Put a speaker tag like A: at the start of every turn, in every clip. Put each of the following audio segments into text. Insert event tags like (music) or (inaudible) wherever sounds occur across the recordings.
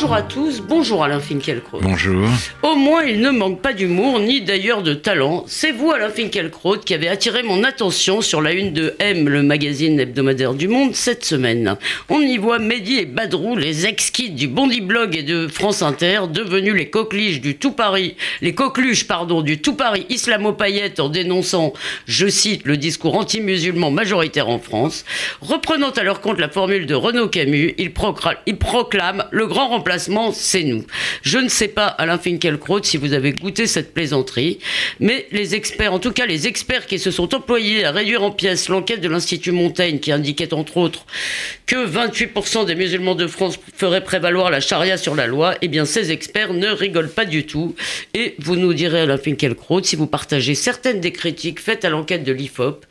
A: Bonjour à tous, bonjour Alain Finkielkraut.
B: Bonjour.
A: Au moins, il ne manque pas d'humour, ni d'ailleurs de talent. C'est vous, Alain Finkielkraut, qui avez attiré mon attention sur la une de M, le magazine hebdomadaire du Monde, cette semaine. On y voit Mehdi et Badrou, les ex-kids du Bondi Blog et de France Inter, devenus les coqueliges du tout Paris, les coqueluches, pardon, du tout Paris islamo-paillette en dénonçant, je cite, le discours anti-musulman majoritaire en France. Reprenant à leur compte la formule de Renaud Camus, ils, proclament le grand remplacement, c'est nous. Je ne sais pas, Alain Finkielkraut, si vous avez goûté cette plaisanterie, mais les experts, en tout cas les experts qui se sont employés à réduire en pièces l'enquête de l'Institut Montaigne, qui indiquait entre autres que 28% des musulmans de France feraient prévaloir la charia sur la loi, eh bien ces experts ne rigolent pas du tout. Et vous nous direz, Alain Finkielkraut, si vous partagez certaines des critiques faites à l'enquête de l'IFOP,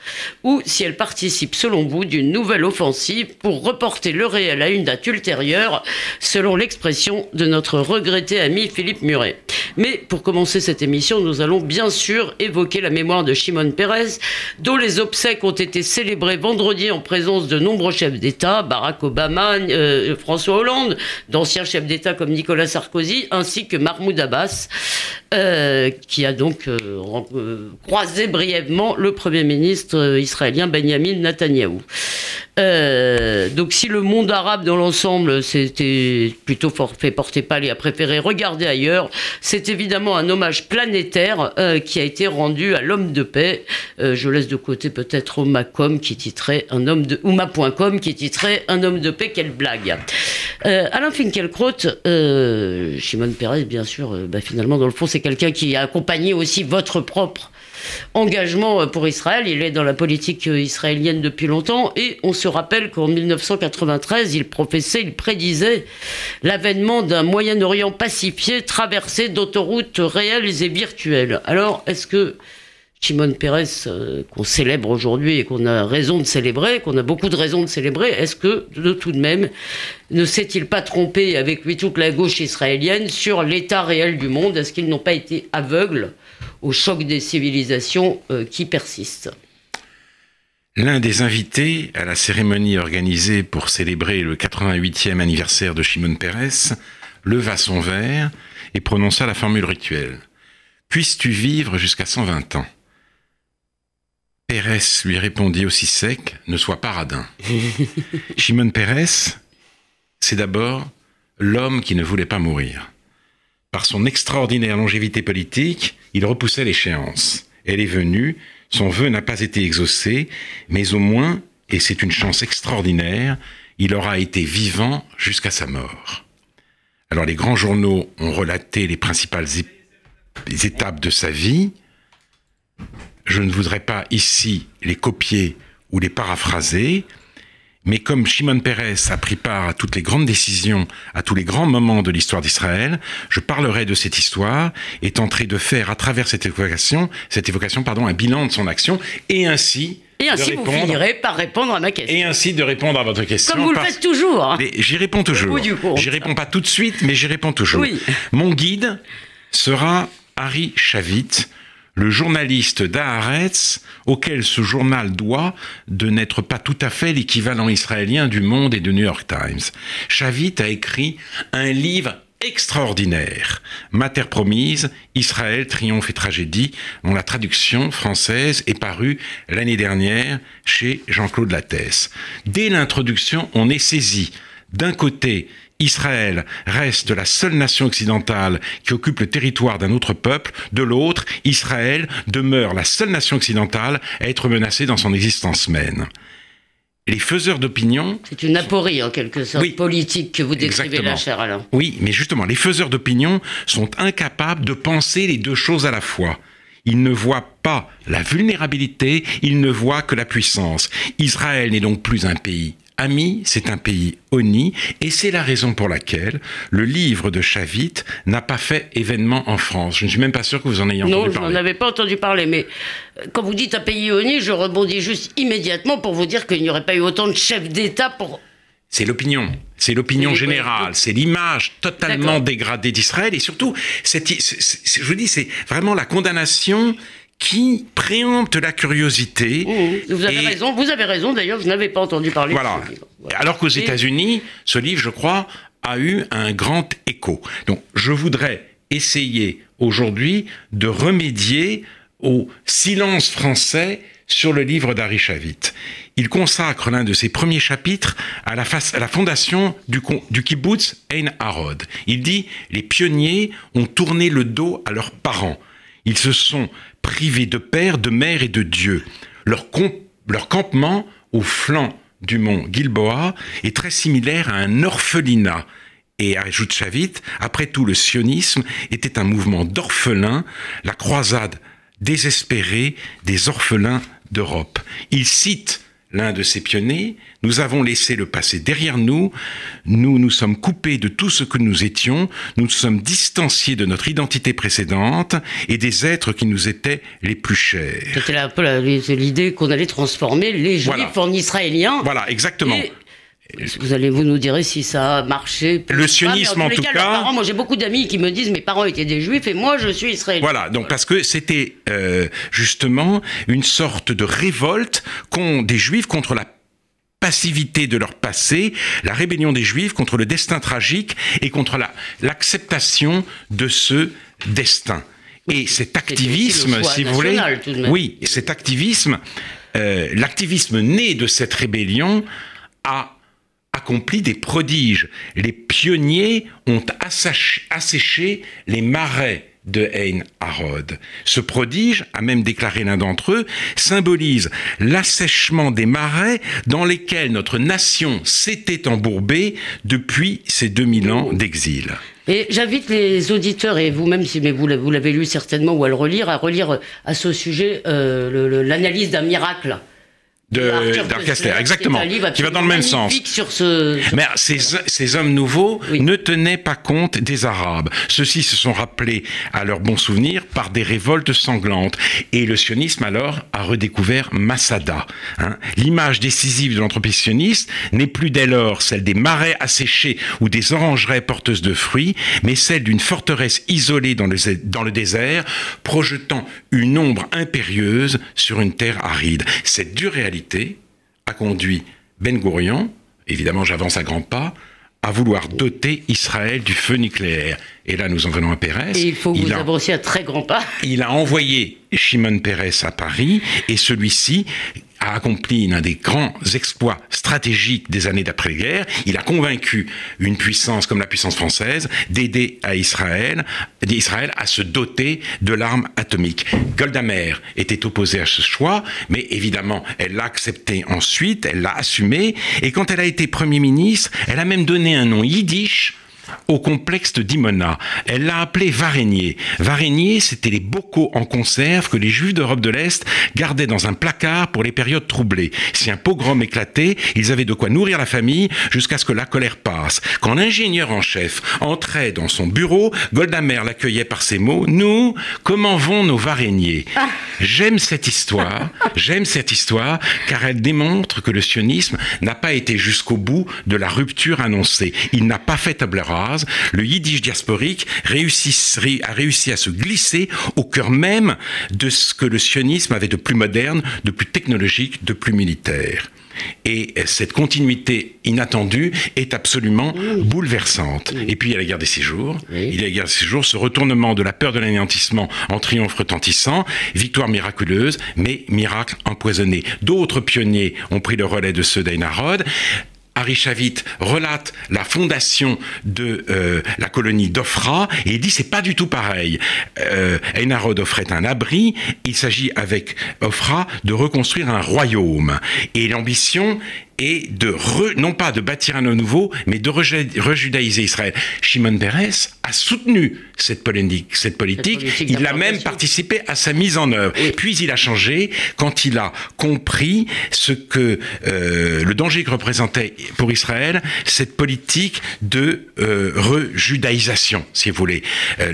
A: ou si elles participent, selon vous, d'une nouvelle offensive pour reporter le réel à une date ultérieure, selon l'expression de notre regretté ami Philippe Muret. Mais pour commencer cette émission, nous allons bien sûr évoquer la mémoire de Shimon Peres, dont les obsèques ont été célébrées vendredi en présence de nombreux chefs d'État, Barack Obama, euh, François Hollande, d'anciens chefs d'État comme Nicolas Sarkozy, ainsi que Mahmoud Abbas, euh, qui a donc euh, croisé brièvement le Premier ministre israélien Benjamin Netanyahou. Euh, donc si le monde arabe dans l'ensemble s'était plutôt fait porter pâle et a préféré regarder ailleurs, c'est évidemment un hommage planétaire euh, qui a été rendu à l'homme de paix. Euh, je laisse de côté peut-être Omacom qui titrait un homme de qui titrait un homme de paix. Quelle blague. Alain Finkielkraut, Shimon Peres, bien sûr, bah, finalement dans le fond c'est quelqu'un qui a accompagné aussi votre propre engagement euh, pour Israël. Il est dans la politique euh, israélienne depuis longtemps et on se rappelle qu'en 1993, il professait, il prédisait l'avènement d'un Moyen-Orient pacifié traversé d'autoroutes réelles et virtuelles. Alors, est-ce que Shimon Peres, euh, qu'on célèbre aujourd'hui et qu'on a raison de célébrer, qu'on a beaucoup de raisons de célébrer, est-ce que, de tout de même, ne s'est-il pas trompé avec lui toute la gauche israélienne sur l'état réel du monde? Est-ce qu'ils n'ont pas été aveugles au choc des civilisations euh, qui persistent.
B: L'un des invités à la cérémonie organisée pour célébrer le 88e anniversaire de Shimon Peres leva son verre et prononça la formule rituelle. Puisses-tu vivre jusqu'à 120 ans? Pérez lui répondit aussi sec, ne sois pas radin. (laughs) Shimon Peres, c'est d'abord l'homme qui ne voulait pas mourir. Par son extraordinaire longévité politique, il repoussait l'échéance. Elle est venue, son vœu n'a pas été exaucé, mais au moins, et c'est une chance extraordinaire, il aura été vivant jusqu'à sa mort. Alors les grands journaux ont relaté les principales étapes de sa vie. Je ne voudrais pas ici les copier ou les paraphraser, mais comme Shimon Peres a pris part à toutes les grandes décisions, à tous les grands moments de l'histoire d'Israël, je parlerai de cette histoire et tenterai de faire à travers cette évocation, cette évocation, pardon, un bilan de son action et ainsi
A: et ainsi, vous finirez par répondre à ma question.
B: Et ainsi de répondre à votre question.
A: Comme vous le faites toujours.
B: J'y réponds toujours. J'y réponds pas tout de suite, mais j'y réponds toujours. Oui. Mon guide sera Harry Chavit, le journaliste d'Aaretz, auquel ce journal doit de n'être pas tout à fait l'équivalent israélien du Monde et de New York Times. Chavit a écrit un livre extraordinaire. Ma terre promise, Israël, triomphe et tragédie, dont la traduction française est parue l'année dernière chez Jean-Claude Lattès. Dès l'introduction, on est saisi d'un côté Israël reste la seule nation occidentale qui occupe le territoire d'un autre peuple, de l'autre, Israël demeure la seule nation occidentale à être menacée dans son existence même. Les faiseurs d'opinion...
A: C'est une aporie en quelque sorte politique que vous décrivez là, cher Alain.
B: Oui, mais justement, les faiseurs d'opinion sont incapables de penser les deux choses à la fois. Ils ne voient pas la vulnérabilité, ils ne voient que la puissance. Israël n'est donc plus un pays Ami, c'est un pays honni, et c'est la raison pour laquelle le livre de Chavit n'a pas fait événement en France. Je ne suis même pas sûr que vous en ayez entendu
A: parler.
B: Non,
A: je n'en avais pas entendu parler, mais euh, quand vous dites un pays honni, je rebondis juste immédiatement pour vous dire qu'il n'y aurait pas eu autant de chefs d'État pour
B: c'est l'opinion. C'est l'opinion générale, c'est l'image totalement dégradée d'Israël et surtout, cette, je vous dis, c'est vraiment la condamnation qui préempte la curiosité.
A: Mmh, Vous avez
B: Et-
A: raison, vous avez raison d'ailleurs, je n'avais pas entendu parler
B: Voilà.
A: de ce livre. Voilà.
B: Alors qu'aux
A: Et-
B: États-Unis, ce livre, je crois, a eu un grand écho. Donc, je voudrais essayer aujourd'hui de remédier au silence français sur le livre d'Ari Shavit. Il consacre l'un de ses premiers chapitres à la, face- à la fondation du, du kibbutz Ein Harod. Il dit Les pionniers ont tourné le dos à leurs parents. Ils se sont privés de père, de mère et de Dieu. Leur, campement au flanc du mont Gilboa est très similaire à un orphelinat. Et ajoute Chavit, après tout, le sionisme était un mouvement d'orphelins, la croisade désespérée des orphelins d'Europe. Il cite l'un de ces pionniers, nous avons laissé le passé derrière nous, nous nous sommes coupés de tout ce que nous étions, nous nous sommes distanciés de notre identité précédente et des êtres qui nous étaient les plus chers.
A: C'était un peu la- l'idée qu'on allait transformer les juifs
B: Voilà.
A: en israéliens.
B: Voilà, exactement.
A: Et- vous allez vous nous direz si ça a marché.
B: Le sionisme, en tout cas-
A: parents, moi j'ai beaucoup d'amis qui me disent mes parents étaient des juifs et moi je suis israélien.
B: Voilà, donc parce que c'était euh, justement une sorte de révolte qu'ont des juifs contre la passivité de leur passé, la rébellion des juifs contre le destin tragique et contre la- l'acceptation de ce destin. Et cet activisme, si vous voulez,
A: national, tout de même.
B: oui, cet activisme, euh, l'activisme né de cette rébellion a accompli des prodiges. Les pionniers ont asséché les marais de Ein Harod. Ce prodige, a même déclaré l'un d'entre eux, symbolise l'assèchement des marais dans lesquels notre nation s'était embourbée depuis ces 2000 ans d'exil.
A: Et j'invite les auditeurs, et vous-même, si vous l'avez lu certainement, ou à le relire, à relire euh, à ce sujet euh, l'analyse d'un miracle.
B: De
A: Arthur
B: d'Arc
A: Koestler,
B: Kessler,
A: qui est
B: exactement, qui va dans le même sens.
A: magnifique Sur ce, sur
B: Mais ces, ces hommes nouveaux
A: Oui.
B: ne tenaient pas compte des Arabes. Ceux-ci se sont rappelés à leurs bons souvenirs par des révoltes sanglantes. Et le sionisme, alors, a redécouvert Masada. hein. L'image décisive de l'entreprise sioniste n'est plus dès lors celle des marais asséchés ou des orangerais porteuses de fruits, mais celle d'une forteresse isolée dans le, dans le désert, projetant une ombre impérieuse sur une terre aride. Cette dure réalité a conduit Ben Gourion, évidemment j'avance à grands pas, à vouloir doter Israël du feu nucléaire. Et là, nous en venons à Pérez.
A: Et il faut que vous
B: a,
A: avanciez à très grands pas.
B: il a envoyé Shimon Peres à Paris et celui-ci a accompli l'un des grands exploits stratégiques des années d'après-guerre. Il a convaincu une puissance comme la puissance française d'aider à Israël, d'Israël à se doter de l'arme atomique. Golda Meir était opposée à ce choix, mais évidemment, elle l'a accepté ensuite, elle l'a assumé, et quand elle a été Premier ministre, elle a même donné un nom yiddish au complexe d'Imona. Elle l'a appelé Varégnier. Varégnier, c'était les bocaux en conserve que les juifs d'Europe de l'Est gardaient dans un placard pour les périodes troublées. Si un pogrom éclatait, ils avaient de quoi nourrir la famille jusqu'à ce que la colère passe. Quand l'ingénieur en chef entrait dans son bureau, Golda Meir l'accueillait par ces mots Nous, comment vont nos Varégniers J'aime cette histoire, j'aime cette histoire, car elle démontre que le sionisme n'a pas été jusqu'au bout de la rupture annoncée. Il n'a pas fait table rase. Le yiddish diasporique a réussi à se glisser au cœur même de ce que le sionisme avait de plus moderne, de plus technologique, de plus militaire. Et cette continuité inattendue est absolument bouleversante. Et puis il y a la guerre des six jours.
A: Oui.
B: Il y a la guerre des six jours, ce retournement de la peur de l'anéantissement en triomphe retentissant, victoire miraculeuse, mais miracle empoisonné. D'autres pionniers ont pris le relais de ceux d'Einarod. Harry relate la fondation de euh, la colonie d'Ofra et il dit c'est pas du tout pareil. Euh, Einarod offrait un abri, il s'agit avec Ofra de reconstruire un royaume et l'ambition est de re- non pas de bâtir un nouveau, mais de rejudaïser Israël. Shimon Peres a soutenu cette politique, cette politique.
A: politique
B: il a même participé à sa mise en œuvre. Puis il a changé quand il a compris ce que euh, le danger que représentait pour Israël cette politique de euh, rejudaïsation, si vous voulez, euh,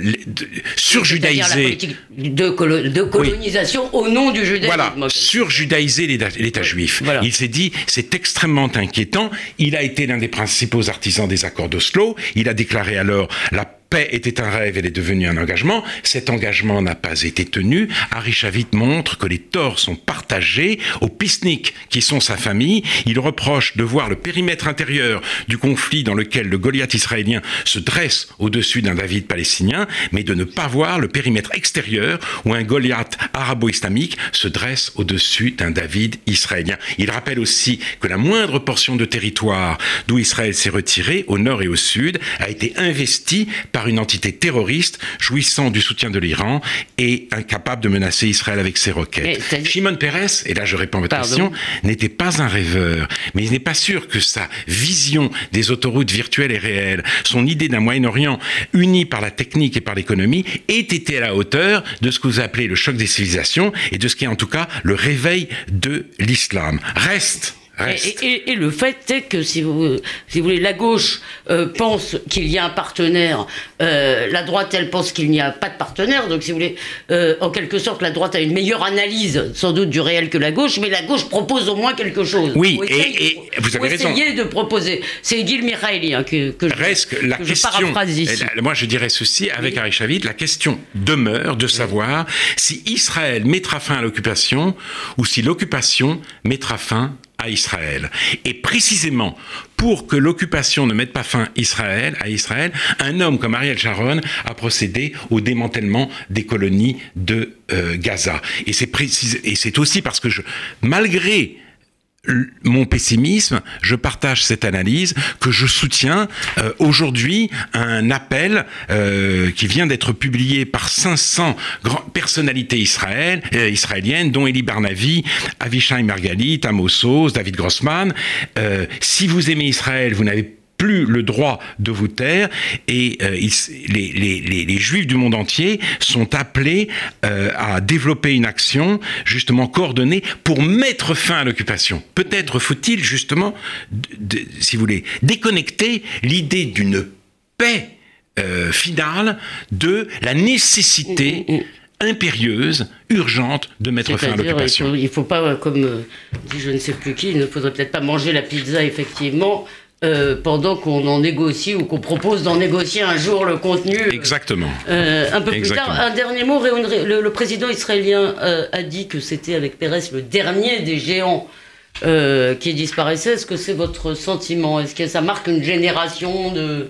B: surjudaïser.
A: de, colo- de colonisation au nom du judaïsme.
B: Voilà, surjudaïser l'État l'État juif.
A: Voilà.
B: Il s'est dit, c'est extrêmement extrêmement inquiétant. Il a été l'un des principaux artisans des accords d'Oslo. Il a déclaré alors la paix était un rêve, elle est devenue un engagement. Cet engagement n'a pas été tenu. Harry montre que les torts sont partagés aux pisniks qui sont sa famille. Il reproche de voir le périmètre intérieur du conflit dans lequel le Goliath israélien se dresse au-dessus d'un David palestinien, mais de ne pas voir le périmètre extérieur où un Goliath arabo-islamique se dresse au-dessus d'un David israélien. Il rappelle aussi que la moindre portion de territoire d'où Israël s'est retiré, au nord et au sud, a été investie par une entité terroriste jouissant du soutien de l'Iran et incapable de menacer Israël avec ses roquettes. Shimon Peres, et là je réponds à votre question, n'était pas un rêveur, mais il n'est pas sûr que sa vision des autoroutes virtuelles et réelles, son idée d'un Moyen-Orient uni par la technique et par l'économie, ait été à la hauteur de ce que vous appelez le choc des civilisations et de ce qui est en tout cas le réveil de l'islam. Reste
A: et, le fait est que, si vous, si vous voulez, la gauche euh, pense qu'il y a un partenaire, euh, la droite, elle pense qu'il n'y a pas de partenaire. Donc, si vous voulez, euh, en quelque sorte, la droite a une meilleure analyse, sans doute, du réel que la gauche, mais la gauche propose au moins quelque chose.
B: Oui, et, vous avez raison.
A: de proposer. C'est Gil Mikhaili hein, que, que, je,
B: Reste la question, ici. moi, je dirais ceci avec Harry Chavit la question demeure de savoir si Israël mettra fin à l'occupation ou si l'occupation mettra fin Israël. Et précisément pour que l'occupation ne mette pas fin à Israël, un homme comme Ariel Sharon a procédé au démantèlement des colonies de euh, Gaza. Et c'est aussi parce que malgré mon pessimisme, je partage cette analyse que je soutiens euh, aujourd'hui un appel euh, qui vient d'être publié par 500 personnalités israël, euh, israéliennes, dont Eli Barnavi, Avishai Margalit, Amos David Grossman. si vous aimez Israël, vous n'avez plus le droit de vous taire et euh, les, juifs du monde entier sont appelés euh, à développer une action justement coordonnée pour mettre fin à l'occupation. Peut-être faut-il justement, si vous voulez, déconnecter l'idée d'une paix euh, finale de la nécessité mm, mm, mm. impérieuse, urgente de mettre fin à l'occupation.
A: Il ne faut, pas, comme dit je ne sais plus qui, il ne faudrait peut-être pas manger la pizza effectivement euh, pendant qu'on en négocie ou qu'on propose d'en négocier un jour le contenu.
B: Euh, Exactement.
A: Euh, un peu plus tard, un dernier mot. Le, président israélien a dit que c'était avec Pérez le dernier des géants qui disparaissait. Est-ce que c'est votre sentiment? Est-ce que ça marque une génération de...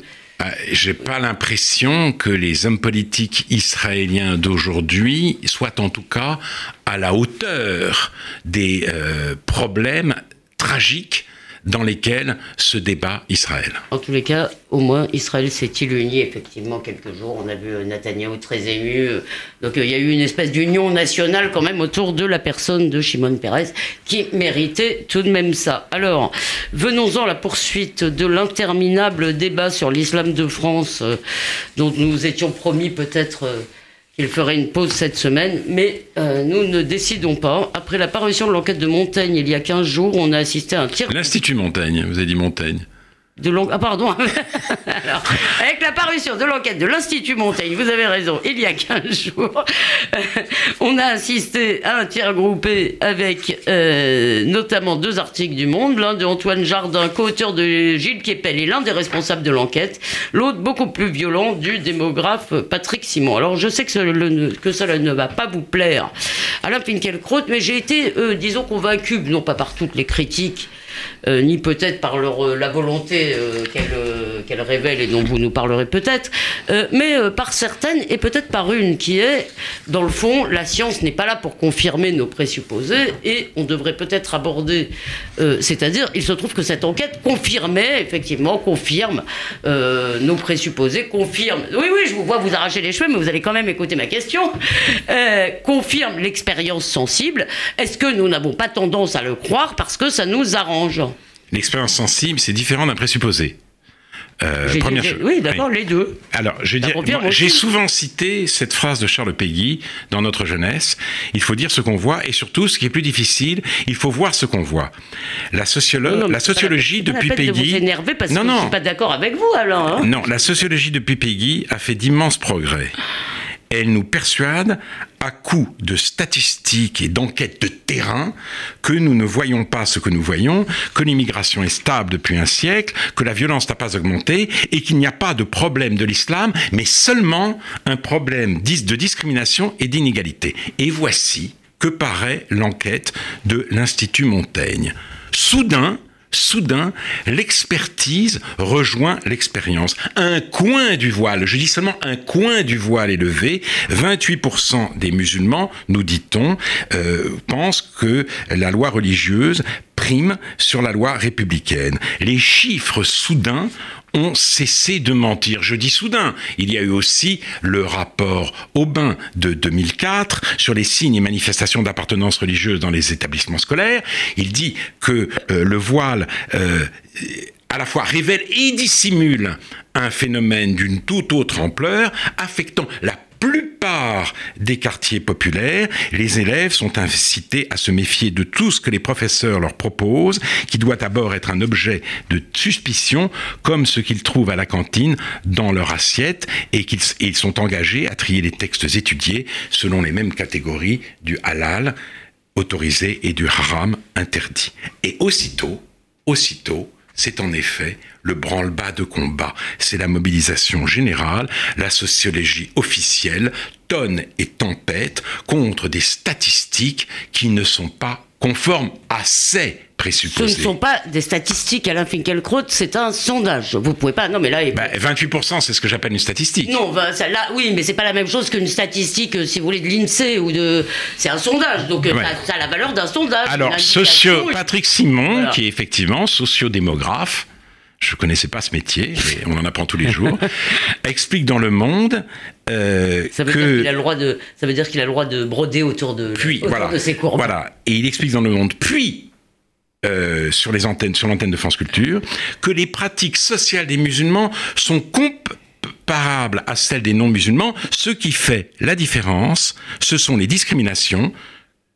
B: J'ai pas l'impression que les hommes politiques israéliens d'aujourd'hui soient en tout cas à la hauteur des problèmes tragiques dans lesquels se débat Israël.
A: En tous les cas, au moins, Israël s'est-il uni effectivement quelques jours. On a vu euh, Netanyahou très ému. Euh, donc euh, il y a eu une espèce d'union nationale quand même autour de la personne de Shimon Peres qui méritait tout de même ça. Alors, venons-en à la poursuite de l'interminable débat sur l'islam de France dont nous étions promis peut-être qu'il ferait une pause cette semaine, mais euh, nous ne décidons pas. Après la parution de l'enquête de Montaigne il y a 15 jours, on a assisté à un tir.
B: L'Institut Montaigne, vous avez dit Montaigne.
A: De Ah, pardon. (laughs) Alors, avec la parution de l'enquête de l'Institut Montaigne, vous avez raison, il y a 15 (laughs) jours, (laughs) on a assisté à un tiers groupé avec euh, notamment deux articles du Monde, l'un de Antoine Jardin, co-auteur de Gilles Kepel et l'un des responsables de l'enquête, l'autre beaucoup plus violent du démographe Patrick Simon. Alors, je sais que, cela ne va pas vous plaire, Alain Finkielkraut, mais j'ai été, euh, disons, convaincu, non pas par toutes les critiques, euh, ni peut-être par euh, la volonté euh, qu'elle révèle et dont vous nous parlerez peut-être, mais par certaines et peut-être par une qui est, dans le fond, la science n'est pas là pour confirmer nos présupposés et on devrait peut-être aborder, c'est-à-dire, il se trouve que cette enquête confirmait, effectivement, confirme nos présupposés, confirme, oui, oui, je vous vois vous arracher les cheveux, mais vous allez quand même écouter ma question, confirme l'expérience sensible. Est-ce que nous n'avons pas tendance à le croire parce que ça nous arrange?
B: L'expérience sensible, c'est différent d'un présupposé.
A: Euh, oui, d'accord, les deux.
B: Alors, je j'ai souvent cité cette phrase de Charles Péguy dans notre jeunesse. Il faut dire ce qu'on voit et surtout, ce qui est plus difficile, il faut voir ce qu'on voit. La, sociologue, la sociologie depuis Péguy.
A: De vous parce non, que non. je suis pas d'accord avec vous alors.
B: Hein. Non, la sociologie depuis Péguy a fait d'immenses progrès. Elle nous persuade à coup de statistiques et d'enquêtes de terrain que nous ne voyons pas ce que nous voyons, que l'immigration est stable depuis un siècle, que la violence n'a pas augmenté et qu'il n'y a pas de problème de l'islam, mais seulement un problème de discrimination et d'inégalité. Et voici que paraît l'enquête de l'Institut Montaigne. Soudain, soudain, l'expertise rejoint l'expérience. Un coin du voile, je dis seulement un coin du voile est levé. 28% des musulmans, nous dit-on, euh, pensent que la loi religieuse prime sur la loi républicaine. Les chiffres soudains ont cessé de mentir. Je dis soudain, il y a eu aussi le rapport Aubin de 2004 sur les signes et manifestations d'appartenance religieuse dans les établissements scolaires. Il dit que euh, le voile euh, à la fois révèle et dissimule un phénomène d'une toute autre ampleur, affectant la plupart des quartiers populaires, les élèves sont incités à se méfier de tout ce que les professeurs leur proposent, qui doit d'abord être un objet de suspicion, comme ce qu'ils trouvent à la cantine dans leur assiette, et qu'ils sont engagés à trier les textes étudiés selon les mêmes catégories du halal autorisé et du haram interdit. Et aussitôt, aussitôt, c'est en effet le branle-bas de combat, c'est la mobilisation générale, la sociologie officielle tonne et tempête contre des statistiques qui ne sont pas conformes à ces présupposés.
A: Ce ne sont pas des statistiques, Alain Finkielkraut, c'est un sondage. Vous pouvez pas. Non, mais là.
B: 28%, bah, c'est ce que j'appelle une statistique.
A: Non, bah, là, oui, mais c'est pas la même chose qu'une statistique, euh, si vous voulez, de l'INSEE ou de. C'est un sondage, donc euh, ça, a la valeur d'un sondage.
B: Alors, socio... Patrick Simon, qui est effectivement sociodémographe, je connaissais pas ce métier, et on en apprend tous les jours, (laughs) explique dans Le Monde
A: euh, ça veut que... Dire a le droit de, ça veut dire qu'il a le droit de broder autour de,
B: puis, voilà,
A: de ses courbes.
B: Voilà, et il explique dans Le Monde, puis euh, sur les antennes, sur l'antenne de France Culture, que les pratiques sociales des musulmans sont comparables à celles des non-musulmans. Ce qui fait la différence, ce sont les discriminations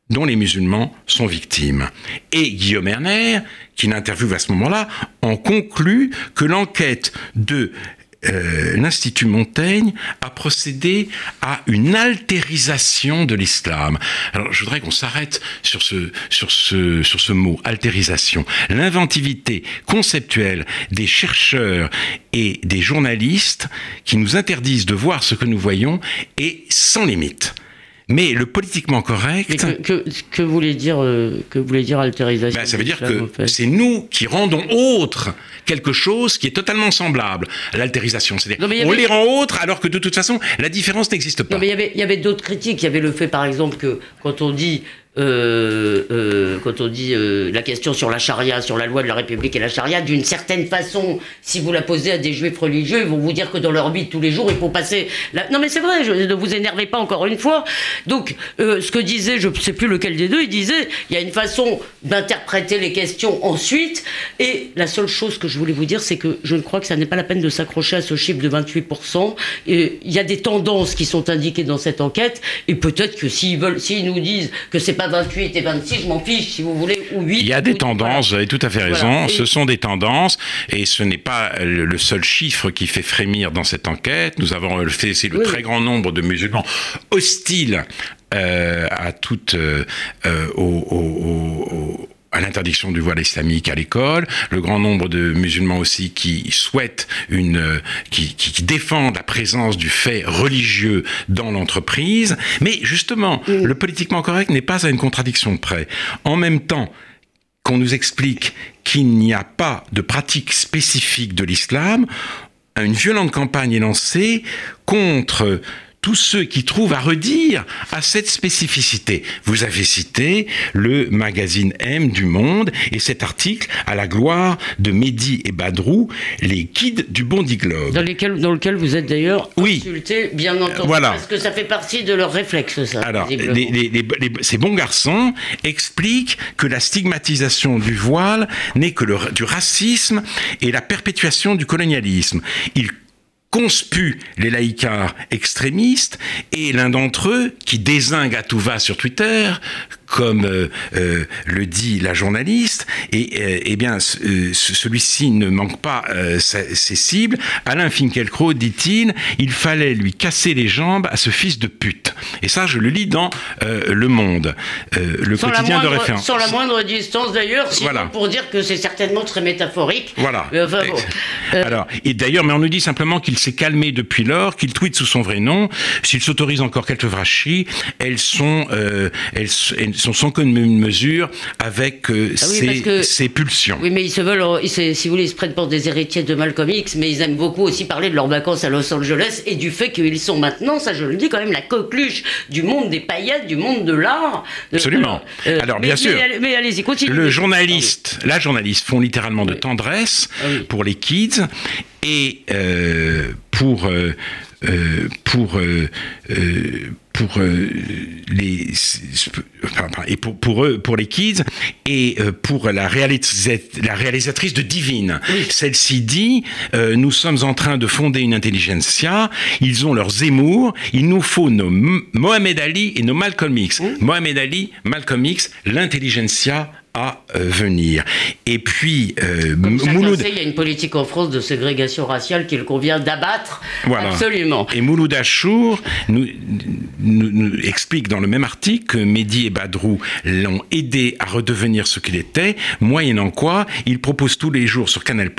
B: dont les musulmans sont victimes. Et Guillaume Erner, qui l'interviewe à ce moment-là, en conclut que l'enquête de euh, l'Institut Montaigne a procédé à une altérisation de l'islam. Alors je voudrais qu'on s'arrête sur ce, sur, ce, sur ce mot, altérisation. L'inventivité conceptuelle des chercheurs et des journalistes qui nous interdisent de voir ce que nous voyons est sans limite. Mais le politiquement correct.
A: que, que, voulait dire euh, que voulait dire altérisation
B: ben, Ça veut dire que c'est nous qui rendons autre quelque chose qui est totalement semblable à l'altérisation. C'est-à-dire on les rend autres alors que de toute façon la différence n'existe pas.
A: Non, mais il y avait, il y avait d'autres critiques. Il y avait le fait par exemple que quand on dit euh, euh, quand on dit euh, la question sur la charia, sur la loi de la République et la charia, d'une certaine façon, si vous la posez à des juifs religieux, ils vont vous dire que dans leur vie tous les jours, il faut passer. La... Non mais c'est vrai, ne vous énervez pas encore une fois. Donc, ce que disait, je ne sais plus lequel des deux, il disait, il y a une façon d'interpréter les questions ensuite, et la seule chose que je voulais vous dire, c'est que je ne crois que ça n'est pas la peine de s'accrocher à ce chiffre de 28%. Et il y a des tendances qui sont indiquées dans cette enquête, et peut-être que s'ils s'ils nous disent que c'est pas 28 et 26, je m'en fiche, si vous voulez, ou 8.
B: Il y a des tendances, vous avez tout à fait raison. Ce sont des tendances, et ce n'est pas le seul chiffre qui fait frémir dans cette enquête. Nous avons fait, c'est le très grand nombre de musulmans hostiles euh, à toute, euh, euh au, à l'interdiction du voile islamique à l'école, le grand nombre de musulmans aussi qui souhaitent une, qui, qui, défendent la présence du fait religieux dans l'entreprise. Mais justement, le politiquement correct n'est pas à une contradiction près. En même temps, qu'on nous explique qu'il n'y a pas de pratique spécifique de l'islam, une violente campagne est lancée contre tous ceux qui trouvent à redire à cette spécificité. Vous avez cité le magazine M du Monde et cet article à la gloire de Mehdi et Badrou, les guides du Bondi Globe.
A: Dans, lesquels, dans lequel vous êtes d'ailleurs
B: oui.
A: consulté, bien entendu, voilà. parce que ça fait partie de leur réflexe, ça.
B: Alors, ces bons garçons expliquent que la stigmatisation du voile n'est que le, du racisme et la perpétuation du colonialisme. Ils conspuent les laïcars extrémistes et l'un d'entre eux, qui désingue à tout va sur Twitter, comme le dit la journaliste, et eh bien celui-ci ne manque pas ses cibles. Alain Finkielkraut dit-il, il fallait lui casser les jambes à ce fils de pute. Et ça, je le lis dans Le Monde, le quotidien de référence.
A: Sans la moindre distance d'ailleurs, voilà. pour dire que c'est certainement très métaphorique.
B: Voilà. Alors, et d'ailleurs, mais on nous dit simplement qu'il s'est calmé depuis lors, qu'il tweet sous son vrai nom. S'il s'autorise encore quelques vrachis, elles sont, euh, elles, sont sans commune mesure avec euh, ah ses, pulsions.
A: Oui, mais ils se veulent, ils si vous voulez, ils se prennent pour des héritiers de Malcolm X, mais ils aiment beaucoup aussi parler de leurs vacances à Los Angeles et du fait qu'ils sont maintenant, ça je le dis quand même, la coqueluche du monde des paillettes, du monde de l'art.
B: Absolument. Euh, Alors, bien sûr.
A: Mais, allez-y, continuez.
B: Le journaliste, la journaliste font littéralement de tendresse ah pour les kids et euh, pour euh, euh, pour pour les et pour, pour eux pour les kids et pour la, la réalisatrice de Divine. Celle-ci dit nous sommes en train de fonder une intelligentsia, ils ont leurs Zemmour, il nous faut nos Mohamed Ali et nos Malcolm X. Mohamed Ali, Malcolm X, l'intelligentsia à euh, venir. Et puis,
A: euh, Mouloud... il y a une politique en France de ségrégation raciale qu'il convient d'abattre. Voilà. Absolument.
B: Et Mouloud Achour nous, nous, explique dans le même article que Mehdi et Badrou l'ont aidé à redevenir ce qu'il était, moyennant quoi il propose tous les jours sur Canal+,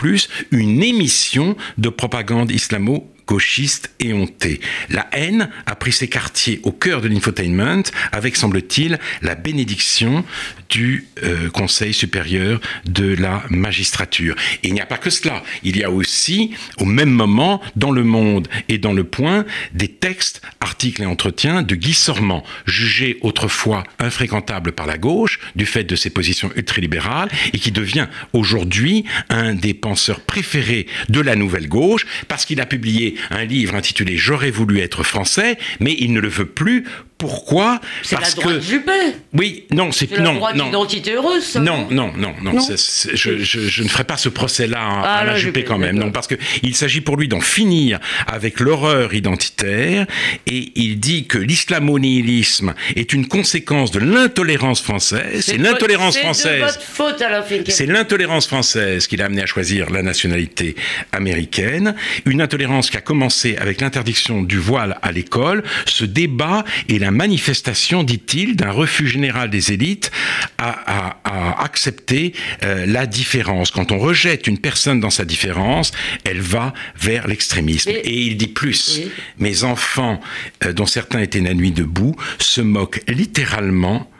B: une émission de propagande islamo gauchiste et honté. La haine a pris ses quartiers au cœur de l'infotainment avec, semble-t-il, la bénédiction du euh, Conseil supérieur de la magistrature. Et il n'y a pas que cela. Il y a aussi, au même moment, dans Le Monde et dans Le Point, des textes, articles et entretiens de Guy Sormand, jugé autrefois infréquentable par la gauche du fait de ses positions ultralibérales et qui devient aujourd'hui un des penseurs préférés de la nouvelle gauche parce qu'il a publié un livre intitulé J'aurais voulu être français, mais il ne le veut plus pourquoi
A: C'est la droite que... Juppé.
B: Oui, non, c'est
A: non, la non. d'identité heureuse.
B: Non, non, non, non. non. je, je, je, ne ferai pas ce procès-là à, ah, la Juppé, quand même. Non, parce que il s'agit pour lui d'en finir avec l'horreur identitaire, et il dit que l'islamo-nihilisme est une conséquence de l'intolérance française. C'est l'intolérance française. C'est l'intolérance française qui l'a amené à choisir la nationalité américaine. Une intolérance qui a commencé avec l'interdiction du voile à l'école. Ce débat est la manifestation, dit-il, d'un refus général des élites à, accepter euh, la différence. Quand on rejette une personne dans sa différence, elle va vers l'extrémisme. Et, il dit plus, mes enfants, euh, dont certains étaient la nuit debout, se moquent littéralement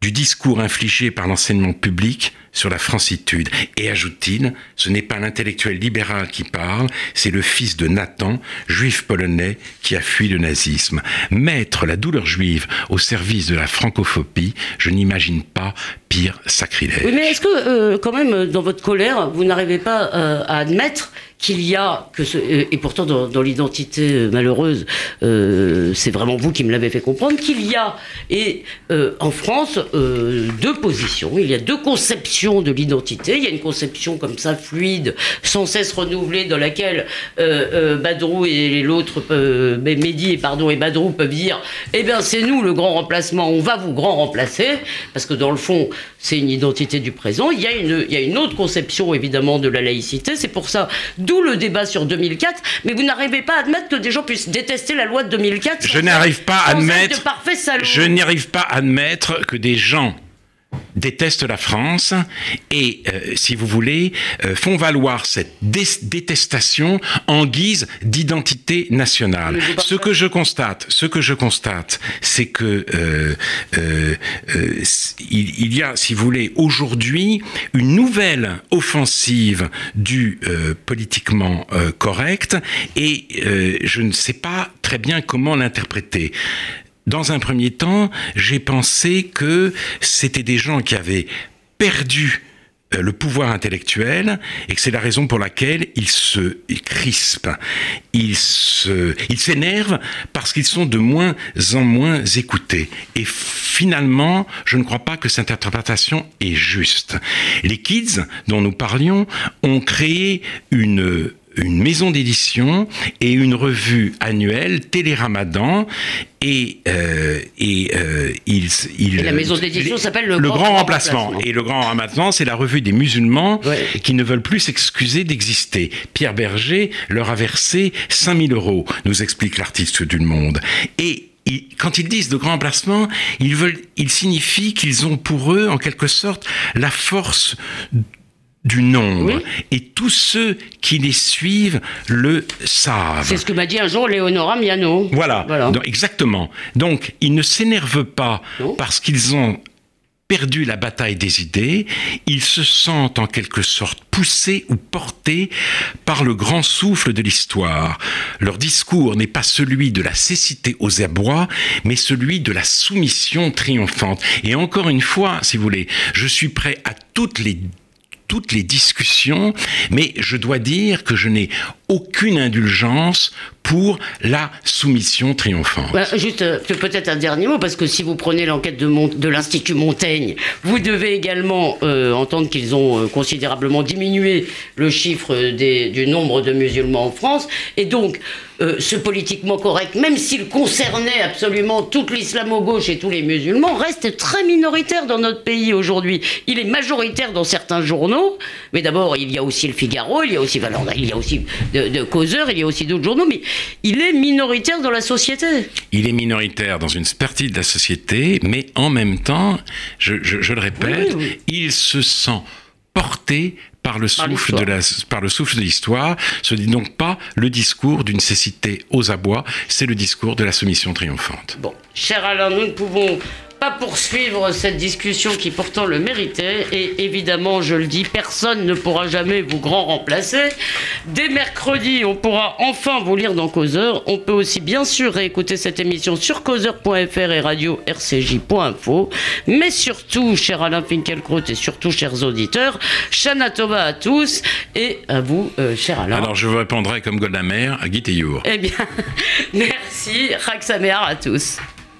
B: du discours infligé par l'enseignement public sur la francitude. Et ajoute-t-il, ce n'est pas l'intellectuel libéral qui parle, c'est le fils de Nathan, juif polonais, qui a fui le nazisme. Mettre la douleur juive au service de la francophobie, je n'imagine pas pire sacrilège.
A: Mais est-ce que, euh, quand même, dans votre colère, vous n'arrivez pas euh, à admettre qu'il y a ce, et pourtant dans, l'identité euh, malheureuse, euh, c'est vraiment vous qui me l'avez fait comprendre qu'il y a et euh, en France deux positions, il y a deux conceptions de l'identité. Il y a une conception comme ça fluide, sans cesse renouvelée, dans laquelle Badrou et l'autre Mehdi et pardon et Badrou peuvent dire eh bien c'est nous le grand remplacement, on va vous grand remplacer parce que dans le fond c'est une identité du présent. Il y a une il y a une autre conception évidemment de la laïcité. C'est pour ça D'où le débat sur 2004. Mais vous n'arrivez pas à admettre que des gens puissent détester la loi de 2004.
B: Je n'arrive pas à admettre. Je n'arrive pas à admettre que des gens détestent la France et, euh, si vous voulez, euh, font valoir cette détestation en guise d'identité nationale. Ce que je constate, ce que je constate, c'est que euh, il, y a, si vous voulez, aujourd'hui une nouvelle offensive du politiquement correct et je ne sais pas très bien comment l'interpréter. Dans un premier temps, j'ai pensé que c'était des gens qui avaient perdu euh, le pouvoir intellectuel et que c'est la raison pour laquelle ils se crispent, ils ils s'énervent parce qu'ils sont de moins en moins écoutés. Et finalement, je ne crois pas que cette interprétation est juste. Les kids dont nous parlions ont créé une une maison d'édition et une revue annuelle, Téléramadan, et, euh, et, euh, il, il,
A: Et la maison d'édition s'appelle Le
B: le
A: Grand
B: Grand Remplacement.
A: Remplacement.
B: Et le Grand Remplacement, c'est la revue des musulmans
A: Ouais.
B: qui ne veulent plus s'excuser d'exister. Pierre Berger leur a versé 5000 euros, nous explique l'artiste du Monde. Et quand ils disent de grand emplacement, ils veulent, ils signifient qu'ils ont pour eux, en quelque sorte, la force du nombre.
A: Oui.
B: Et tous ceux qui les suivent le savent.
A: C'est ce que m'a dit un jour Léonora Miano.
B: Voilà,
A: Voilà.
B: Donc, exactement. Donc, ils ne s'énervent pas
A: Non.
B: parce qu'ils ont perdu la bataille des idées, ils se sentent en quelque sorte poussés ou portés par le grand souffle de l'histoire. Leur discours n'est pas celui de la cécité aux abois, mais celui de la soumission triomphante. Et encore une fois, si vous voulez, je suis prêt à toutes les toutes les discussions, mais je dois dire que je n'ai aucune indulgence pour la soumission triomphante.
A: Bah, juste euh, peut-être un dernier mot, parce que si vous prenez l'enquête de, l'Institut Montaigne, vous devez également euh, entendre qu'ils ont euh, considérablement diminué le chiffre du nombre de musulmans en France. Et donc, ce politiquement correct, même s'il concernait absolument toute l'islamo-gauche et tous les musulmans, reste très minoritaire dans notre pays aujourd'hui. Il est majoritaire dans certains journaux, mais d'abord, il y a aussi le Figaro, il y a aussi il y a aussi de, de Causeur, il y a aussi d'autres journaux, il est minoritaire dans la société.
B: Il est minoritaire dans une partie de la société, mais en même temps, je, je- je le répète,
A: Oui, oui.
B: il se sent porté par le souffle de la, par le souffle de l'histoire. Ce n'est donc pas le discours d'une cécité aux abois, c'est le discours de la soumission triomphante.
A: Bon, cher Alain, nous ne pouvons pas poursuivre cette discussion qui pourtant le méritait. Et évidemment, je le dis, personne ne pourra jamais vous grand remplacer. Dès mercredi, on pourra enfin vous lire dans Causeur. On peut aussi bien sûr réécouter cette émission sur causeur.fr et radio rcj.info. Mais surtout, cher Alain Finkielkraut et surtout, chers auditeurs, Shana Tova à tous et à vous, euh, cher Alain.
B: Alors je vous répondrai comme Golda Meir à Guy Théour.
A: Eh bien, (laughs) merci, Raksamer à tous.